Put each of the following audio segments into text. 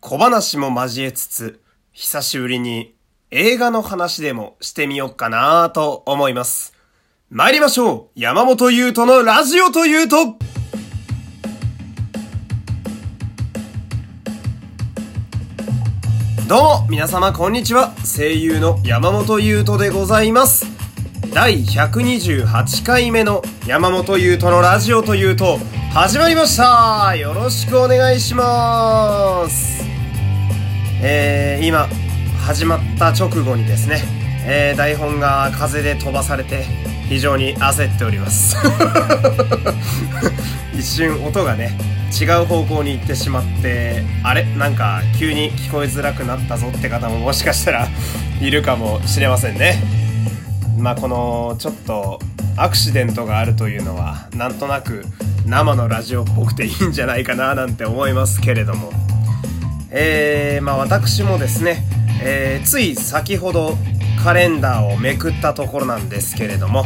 小話も交えつつ、久しぶりに映画の話でもしてみようかなと思います。参りましょう山本優斗のラジオというとどうも、皆様こんにちは。声優の山本優斗でございます。第128回目の山本優斗のラジオというと、始まりました。よろしくお願いします。えー、今、始まった直後にですね、えー、台本が風で飛ばされて、非常に焦っております。一瞬音がね違う方向に行ってしまってあれ？なんか急に聞こえづらくなったぞって方ももしかしたらいるかもしれませんね。まあこのちょっとアクシデントがあるというのはなんとなく生のラジオっぽくていいんじゃないかななんて思いますけれどもえー、まあ私もですね、えー、つい先ほどカレンダーをめくったところなんですけれども、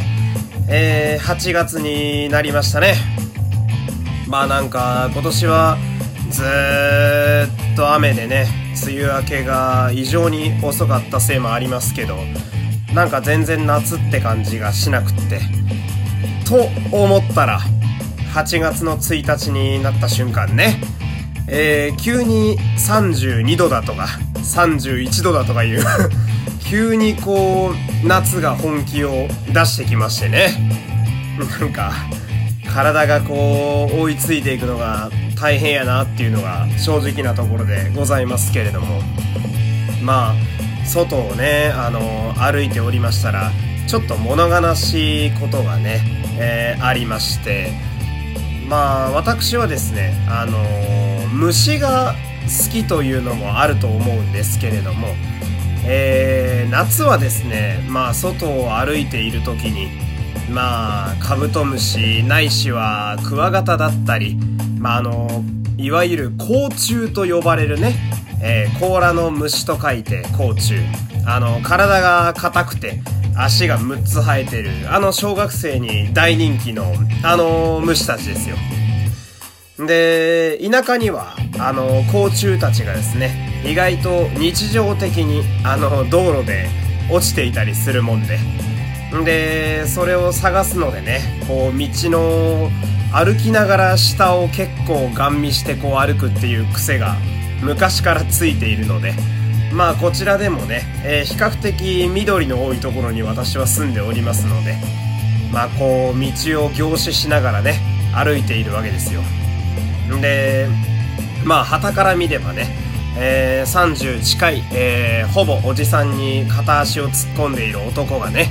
えー、8月になりましたね。まあなんか今年はずっと雨でね、梅雨明けが異常に遅かったせいもありますけど、なんか全然夏って感じがしなくって。と思ったら、8月の1日になった瞬間ね、えー、急に32度だとか、31度だとかいう 急にこう夏が本気を出してきましてね。なんか体がこう追いついていくのが大変やなっていうのが正直なところでございますけれども。まあ外をねあの歩いておりましたらちょっと物悲しいことがね、えー、ありまして。まあ私はですねあの虫が好きというのもあると思うんですけれどもえー、夏はですね、まあ、外を歩いている時に、まあ、カブトムシないしはクワガタだったり、まあ、あの、いわゆる甲虫と呼ばれるね、えー、甲羅の虫と書いて甲虫。あの、体が硬くて、足が6つ生えてる、あの小学生に大人気の、あの虫たちですよ。で、田舎には、あの、甲虫たちがですね、意外と日常的にあの道路で落ちていたりするもんででそれを探すのでねこう道の歩きながら下を結構ガン見してこう歩くっていう癖が昔からついているのでまあこちらでもね、えー、比較的緑の多いところに私は住んでおりますのでまあこう道を凝視しながらね歩いているわけですよ。でまあ旗から見ればねえー、30近い、えー、ほぼおじさんに片足を突っ込んでいる男がね、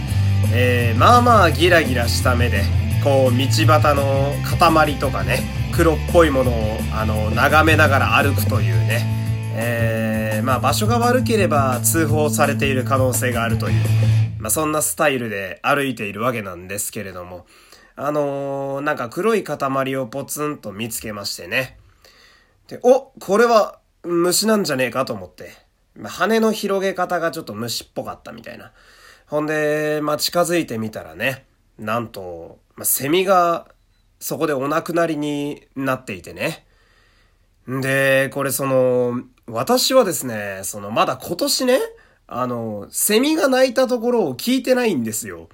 えー、まあまあギラギラした目でこう道端の塊とかね黒っぽいものをあの眺めながら歩くというね、まあ場所が悪ければ通報されている可能性があるという、まあそんなスタイルで歩いているわけなんですけれども、あのー、なんか黒い塊をポツンと見つけましてね。で、おこれは虫なんじゃねえかと思って。羽の広げ方がちょっと虫っぽかったみたいな。ほんで、まあ、近づいてみたらね、なんと、まあ、セミがそこでお亡くなりになっていてね。で、これその、私はですね、そのまだ今年ね、あの、セミが鳴いたところを聞いてないんですよ。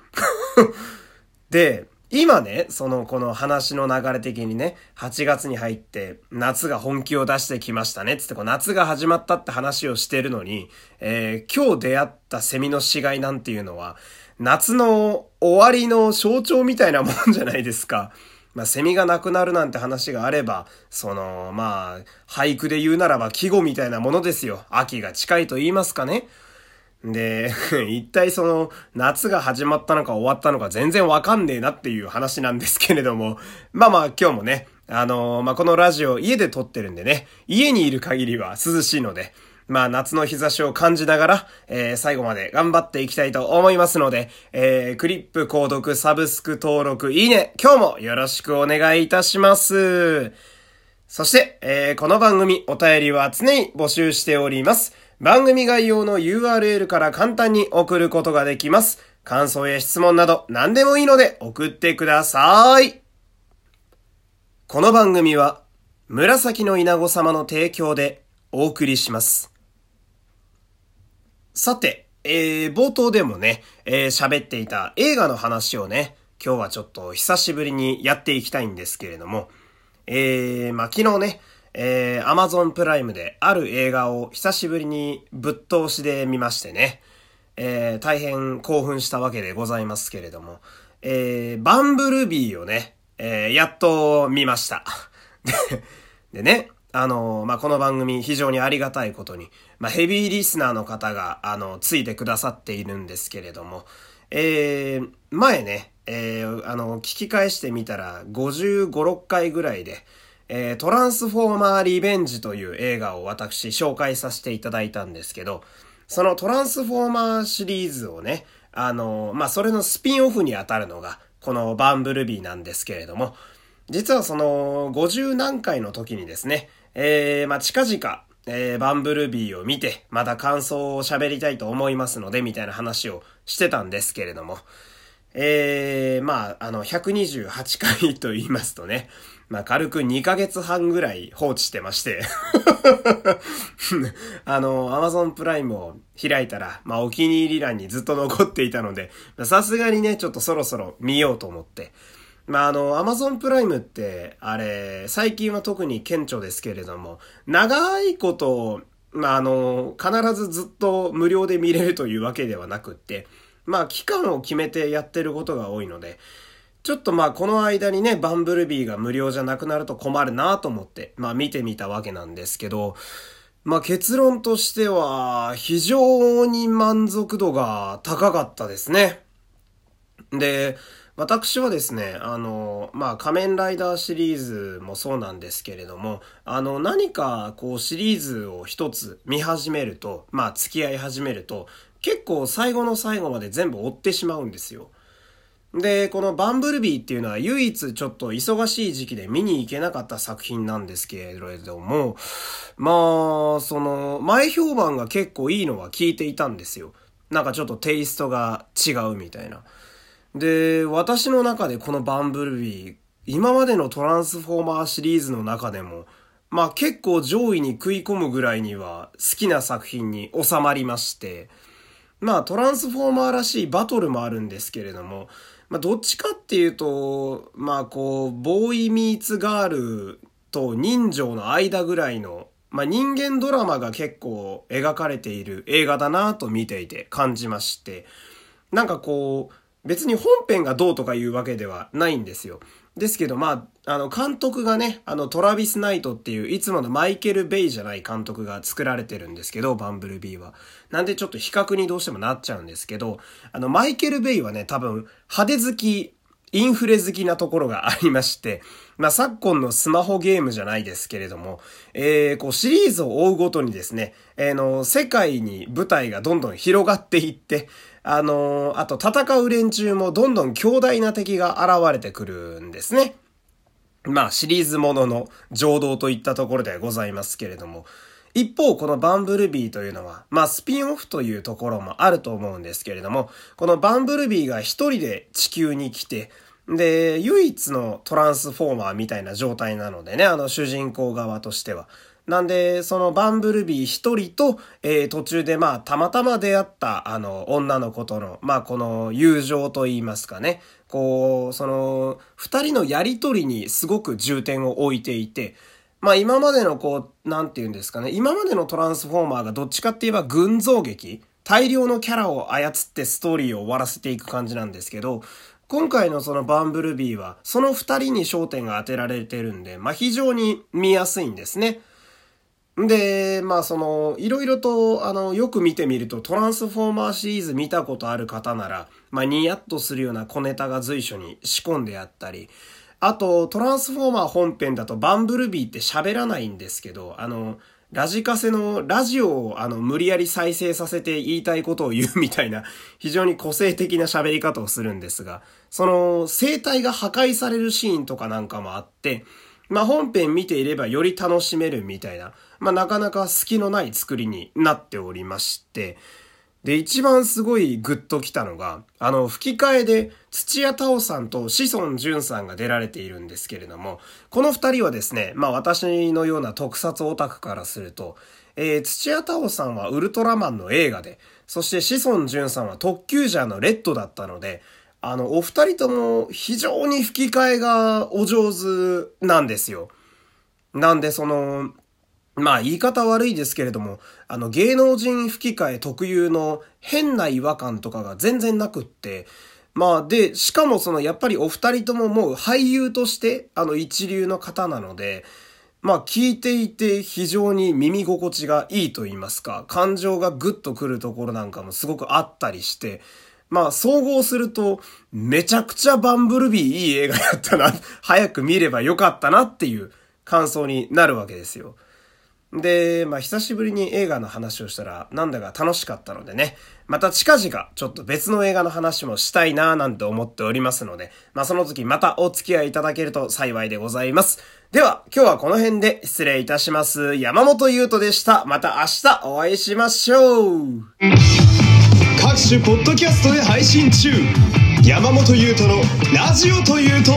で、今ね、その、この話の流れ的にね、8月に入って、夏が本気を出してきましたね、つってこう夏が始まったって話をしてるのに、えー、今日出会ったセミの死骸なんていうのは、夏の終わりの象徴みたいなもんじゃないですか。まあ、セミがなくなるなんて話があれば、その、まあ、俳句で言うならば季語みたいなものですよ。秋が近いと言いますかね。で、一体その、夏が始まったのか終わったのか全然わかんねえなっていう話なんですけれども、まあまあ今日もね、あのー、まあこのラジオ家で撮ってるんでね、家にいる限りは涼しいので、まあ夏の日差しを感じながら、えー、最後まで頑張っていきたいと思いますので、えー、クリップ購読、サブスク登録、いいね、今日もよろしくお願いいたします。そして、えー、この番組お便りは常に募集しております。番組概要の URL から簡単に送ることができます。感想や質問など何でもいいので送ってください。この番組は紫の稲子様の提供でお送りします。さて、えー、冒頭でもね、えー、喋っていた映画の話をね、今日はちょっと久しぶりにやっていきたいんですけれども、えー、まあ、昨日ね、えー、Amazon プライムである映画を久しぶりにぶっ通しで見ましてね、えー、大変興奮したわけでございますけれども、えー、バンブルビーをね、えー、やっと見ました。でね、あのまあ、この番組非常にありがたいことに、まあ、ヘビーリスナーの方が、あの、ついてくださっているんですけれども、えー、前ね、えー、あの、聞き返してみたら、55、6回ぐらいで、えー、トランスフォーマーリベンジという映画を私紹介させていただいたんですけど、そのトランスフォーマーシリーズをね、あの、まあ、それのスピンオフにあたるのが、このバンブルビーなんですけれども、実はその50何回の時にですね、えー、まあ、近々、えー、バンブルビーを見て、また感想を喋りたいと思いますので、みたいな話をしてたんですけれども、えー、まあ、あの、128回と言いますとね、まあ、軽く2ヶ月半ぐらい放置してまして。あの、Amazon プライムを開いたら、まあ、お気に入り欄にずっと残っていたので、さすがにね、ちょっとそろそろ見ようと思って、まあ、あの、Amazon プライムって、あれ、最近は特に顕著ですけれども、長いこと、まあ、あの、必ずずっと無料で見れるというわけではなくって、まあ、期間を決めてやってることが多いので、ちょっとまあ、この間にね、バンブルビーが無料じゃなくなると困るなと思って、まあ、見てみたわけなんですけど、まあ、結論としては、非常に満足度が高かったですね。で、私はですね、あの、まあ、仮面ライダーシリーズもそうなんですけれども、あの、何かこうシリーズを一つ見始めると、まあ、付き合い始めると、結構最後の最後まで全部追ってしまうんですよ。で、このバンブルビーっていうのは唯一ちょっと忙しい時期で見に行けなかった作品なんですけれども、まあ、その、前評判が結構いいのは聞いていたんですよ。なんかちょっとテイストが違うみたいな。で、私の中でこのバンブルビー、今までのトランスフォーマーシリーズの中でも、まあ結構上位に食い込むぐらいには好きな作品に収まりまして、まあトランスフォーマーらしいバトルもあるんですけれども、まあどっちかっていうと、まあこう、ボーイミーツガールと人情の間ぐらいの、まあ人間ドラマが結構描かれている映画だなと見ていて感じまして、なんかこう、別に本編がどうとかいうわけではないんですよ。ですけど、まあ、あの、監督がね、あの、トラビス・ナイトっていう、いつものマイケル・ベイじゃない監督が作られてるんですけど、バンブルビーは。なんでちょっと比較にどうしてもなっちゃうんですけど、あの、マイケル・ベイはね、多分、派手好き、インフレ好きなところがありまして、まあ、昨今のスマホゲームじゃないですけれども、えー、こう、シリーズを追うごとにですね、えー、の、世界に舞台がどんどん広がっていって、あのー、あと戦う連中もどんどん強大な敵が現れてくるんですね。まあ、シリーズものの情動といったところではございますけれども、一方、このバンブルビーというのは、まあ、スピンオフというところもあると思うんですけれども、このバンブルビーが一人で地球に来て、で、唯一のトランスフォーマーみたいな状態なのでね、あの主人公側としては。なんで、そのバンブルビー一人と、えー、途中でまあ、たまたま出会った、あの、女の子との、まあ、この友情と言いますかね。こう、その、二人のやりとりにすごく重点を置いていて、まあ今までのこう、なんて言うんですかね。今までのトランスフォーマーがどっちかって言えば群像劇大量のキャラを操ってストーリーを終わらせていく感じなんですけど、今回のそのバンブルビーは、その二人に焦点が当てられてるんで、まあ非常に見やすいんですね。で、まあその、いろいろと、あの、よく見てみると、トランスフォーマーシリーズ見たことある方なら、まあニヤッとするような小ネタが随所に仕込んであったり、あと、トランスフォーマー本編だとバンブルビーって喋らないんですけど、あの、ラジカセのラジオをあの無理やり再生させて言いたいことを言うみたいな非常に個性的な喋り方をするんですが、その生態が破壊されるシーンとかなんかもあって、まあ本編見ていればより楽しめるみたいな、まあなかなか隙のない作りになっておりまして、で、一番すごいグッときたのが、あの、吹き替えで土屋太鳳さんと志尊淳さんが出られているんですけれども、この二人はですね、まあ私のような特撮オタクからすると、えー、土屋太鳳さんはウルトラマンの映画で、そして志尊淳さんは特急ジャーのレッドだったので、あの、お二人とも非常に吹き替えがお上手なんですよ。なんでその、まあ言い方悪いですけれども、あの芸能人吹き替え特有の変な違和感とかが全然なくって、まあで、しかもそのやっぱりお二人とももう俳優としてあの一流の方なので、まあ聞いていて非常に耳心地がいいと言いますか、感情がグッとくるところなんかもすごくあったりして、まあ総合するとめちゃくちゃバンブルビーいい映画やったな、早く見ればよかったなっていう感想になるわけですよ。で、まあ久しぶりに映画の話をしたらなんだか楽しかったのでね、また近々ちょっと別の映画の話もしたいなぁなんて思っておりますので、まあその時またお付き合いいただけると幸いでございます。では、今日はこの辺で失礼いたします。山本優斗でした。また明日お会いしましょう。各種ポッドキャストで配信中。山本優斗のラジオというと、